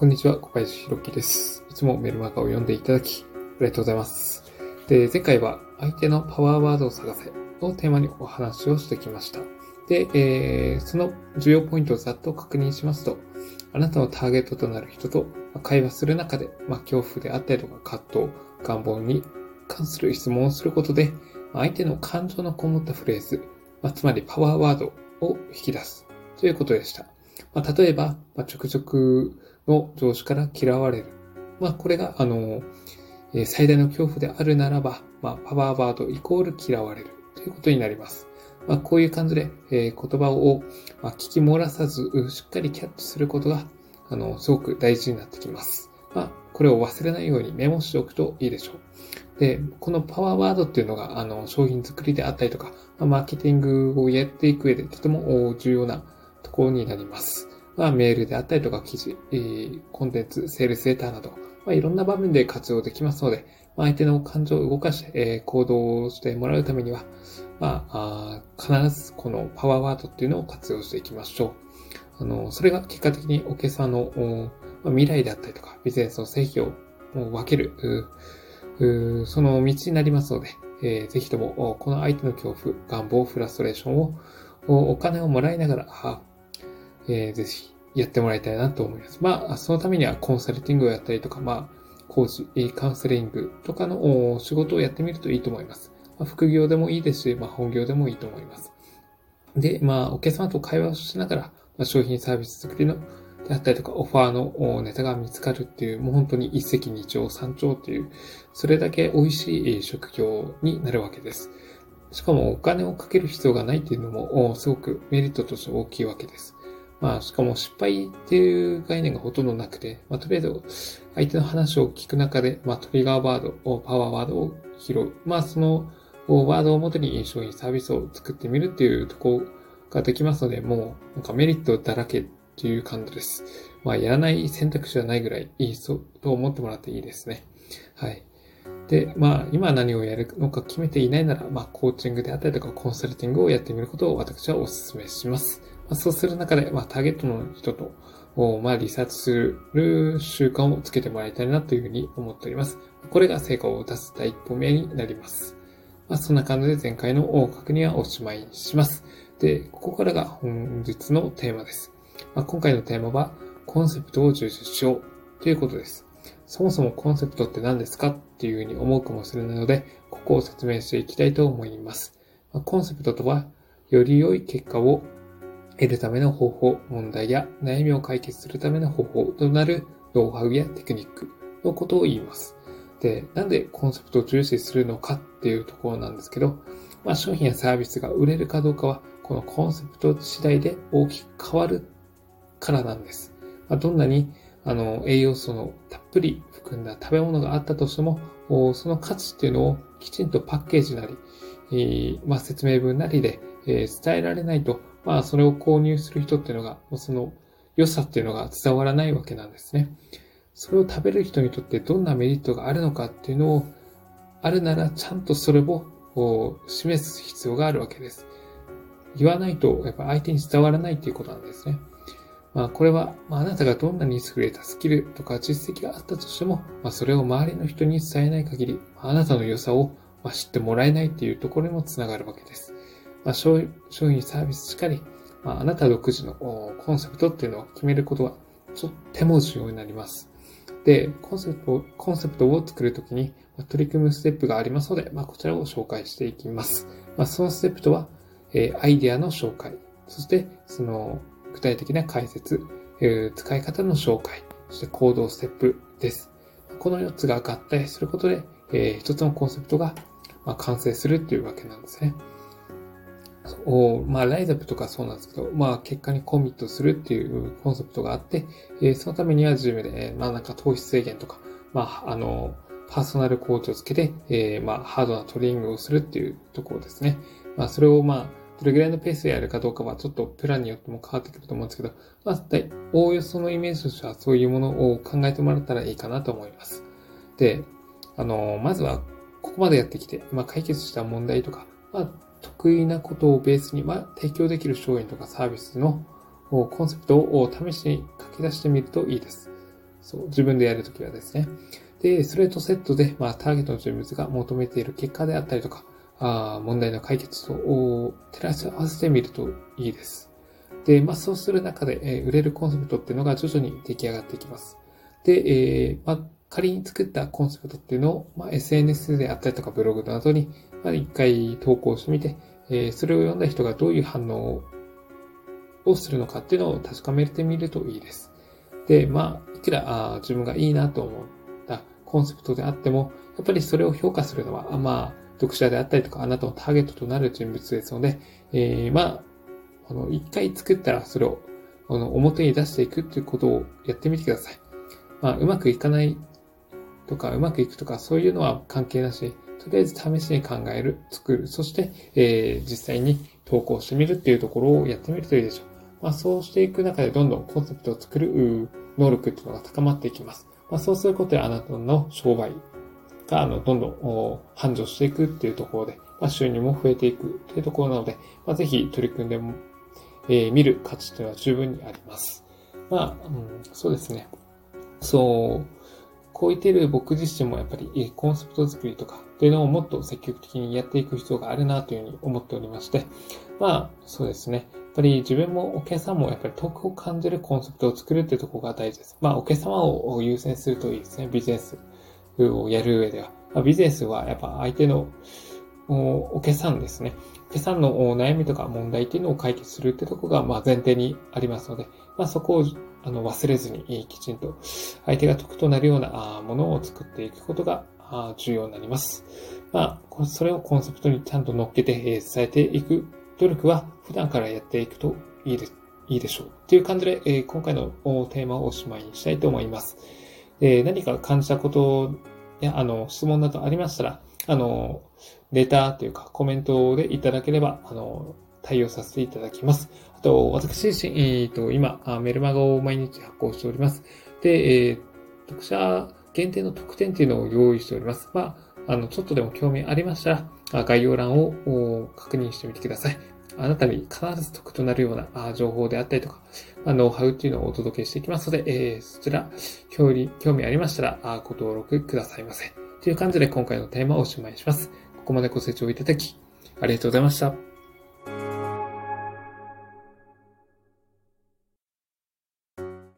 こんにちは、小林弘樹です。いつもメルマガを読んでいただき、ありがとうございます。で、前回は相手のパワーワードを探せをテーマにお話をしてきました。で、えー、その重要ポイントをざっと確認しますと、あなたのターゲットとなる人と会話する中で、まあ、恐怖であったりとか葛藤、願望に関する質問をすることで、相手の感情のこもったフレーズ、まあ、つまりパワーワードを引き出すということでした。まあ、例えば、まあ、直々の上司から嫌われる。まあ、これが、あの、え最大の恐怖であるならば、まあ、パワーワードイコール嫌われるということになります。まあ、こういう感じで、えー言葉を、まあ、聞き漏らさず、しっかりキャッチすることが、あの、すごく大事になってきます。まあ、これを忘れないようにメモしておくといいでしょう。で、このパワーワードっていうのが、あの、商品作りであったりとか、マーケティングをやっていく上でとても重要なところになります。まあ、メールであったりとか記事、コンテンツ、セールスレターなど、まあ、いろんな場面で活用できますので、まあ、相手の感情を動かして、え行動してもらうためには、まあ、あ必ずこのパワーワードっていうのを活用していきましょう。あの、それが結果的にお客さんのま未来であったりとか、ビジネスの製品を分ける、その道になりますので、えーぜひとも、この相手の恐怖、願望、フラストレーションを、お金をもらいながら、えーぜひやってもらいたいなと思います。まあ、そのためにはコンサルティングをやったりとか、まあ、コーチ、カウンセリングとかの仕事をやってみるといいと思います。まあ、副業でもいいですし、まあ、本業でもいいと思います。で、まあ、お客様と会話をしながら、まあ、商品サービス作りの、であったりとか、オファーのネタが見つかるっていう、もう本当に一石二鳥三鳥っていう、それだけ美味しいえ職業になるわけです。しかもお金をかける必要がないっていうのも、すごくメリットとして大きいわけです。まあ、しかも失敗っていう概念がほとんどなくて、まあ、とりあえず相手の話を聞く中で、まあ、トリガーワード、おパワーワードを拾う。まあ、そのおワードをもとに商品サービスを作ってみるっていうところができますので、もうなんかメリットだらけっていう感じです。まあ、やらない選択肢はないぐらいいいそうと思ってもらっていいですね。はい。で、まあ、今何をやるのか決めていないなら、まあ、コーチングであったりとか、コンサルティングをやってみることを私はお勧めします。ま、そうする中で、まあ、ターゲットの人と、おまあ、リサーチする習慣をつけてもらいたいなというふうに思っております。これが成果を出す第一歩目になります。まあ、そんな感じで前回の確認はおしまいにします。で、ここからが本日のテーマです。まあ、今回のテーマは、コンセプトを重視しようということです。そもそもコンセプトって何ですかっていうふうに思うかもしれないので、ここを説明していきたいと思います。まあコンセプトとは、より良い結果を得るための方法、問題や悩みを解決するための方法となるノウハウやテクニックのことを言います。で、なんでコンセプトを重視するのかっていうところなんですけど、まあ、商品やサービスが売れるかどうかは、このコンセプト次第で大きく変わるからなんです。まあ、どんなにあの栄養素のたっぷり含んだ食べ物があったとしても、その価値っていうのをきちんとパッケージなり、えーまあ、説明文なりで、えー伝えられないと、まあ、それを購入する人っていうのが、その良さっていうのが伝わらないわけなんですね。それを食べる人にとってどんなメリットがあるのかっていうのを、あるならちゃんとそれを示す必要があるわけです。言わないと、やっぱ相手に伝わらないっていうことなんですね。まあ、これは、まあ、あなたがどんなに優れたスキルとか実績があったとしても、まあ、それを周りの人に伝えない限り、あなたの良さをまあ知ってもらえないっていうところにもつながるわけです。まあ、商品サービスしかり、まあ、あなた独自のコンセプトっていうのを決めることはとっても重要になります。で、コンセプト、コンセプトを作るときに取り組むステップがありますので、まあ、こちらを紹介していきます。まあ、そのステップとは、えーアイデアの紹介、そしてその具体的な解説、えー使い方の紹介、そして行動ステップです。この4つが合体することで、えー一つのコンセプトが、まあ、完成するっていうわけなんですね。そうまあ、ライザップとかそうなんですけど、まあ、結果にコミットするっていうコンセプトがあって、えそのためにはジムで、えーまあ、なんか糖質制限とか、まあ、あの、パーソナルコーチをつけて、えーまあ、ハードなトレーニングをするっていうところですね。まあ、それをまあ、どれぐらいのペースでやるかどうかはちょっとプランによっても変わってくると思うんですけど、まあ、大おおよそのイメージとしてはそういうものを考えてもらったらいいかなと思います。で、あの、まずは、ここまでやってきて、まあ、解決した問題とか、まあ、得意なことをベースに、ま、提供できる商品とかサービスのコンセプトを試しに書き出してみるといいです。そう、自分でやるときはですね。で、それとセットで、まあ、ターゲットの人物が求めている結果であったりとか、あ問題の解決と照らし合わせてみるといいです。で、まあ、そうする中で、えー、売れるコンセプトっていうのが徐々に出来上がっていきます。で、えー、まあ、仮に作ったコンセプトっていうのを、まあ、SNS であったりとかブログなどに、まあ、一回投稿してみて、えー、それを読んだ人がどういう反応をするのかっていうのを確かめてみるといいです。で、まあ、いくらあ自分がいいなと思ったコンセプトであっても、やっぱりそれを評価するのは、まあ、読者であったりとか、あなたのターゲットとなる人物ですので、えー、まあ、あの、一回作ったらそれを、あの、表に出していくっていうことをやってみてください。まあ、うまくいかないとか、うまくいくとか、そういうのは関係なし、とりあえず試しに考える、作る、そして、えー、実際に投稿してみるっていうところをやってみるといいでしょう。まあ、そうしていく中でどんどんコンセプトを作る能力っていうのが高まっていきます。まあ、そうすることであなたの商売が、あの、どんどん繁盛していくっていうところで、まあ、収入も増えていくっていうところなので、まあ、ぜひ取り組んでも、えー、見る価値というのは十分にあります。まあ、うん、そうですね。そう、こう言ってる僕自身もやっぱりコンセプト作りとかっていうのをもっと積極的にやっていく必要があるなというふうに思っておりまして、まあ、そうですね。やっぱり自分もお客さんもやっぱり得を感じるコンセプトを作るっていうところが大事です。まあ、お客様を優先するといいですね。ビジネスをやる上では。まあ、ビジネスはやっぱ相手のお客さんですね。お客さんの悩みとか問題っていうのを解決するってとこが、まあ、前提にありますので、まあ、そこをあの忘れずにきちんと相手が得となるようなものを作っていくことが重要になります。まあ、それをコンセプトにちゃんと乗っけて伝えていく努力は普段からやっていくといいでいいでしょう。という感じで、え今回のテーマをおしまいにしたいと思います。え何か感じたことや、あの、質問などありましたら、あの、レターというかコメントでいただければ、あの、対応させていただきます。あと、私自身、えっ、ー、と、今、メルマガを毎日発行しております。で、えー、読者限定の特典っていうのを用意しております。まあ、あの、ちょっとでも興味ありましたら、概要欄を確認してみてください。あなたに必ず得となるような情報であったりとか、ノウハウっていうのをお届けしていきますので、えー、そちら、興味ありましたら、ご登録くださいませ。という感じで今回のテーマをおしまいします。ここまでご清聴いただき、ありがとうございました。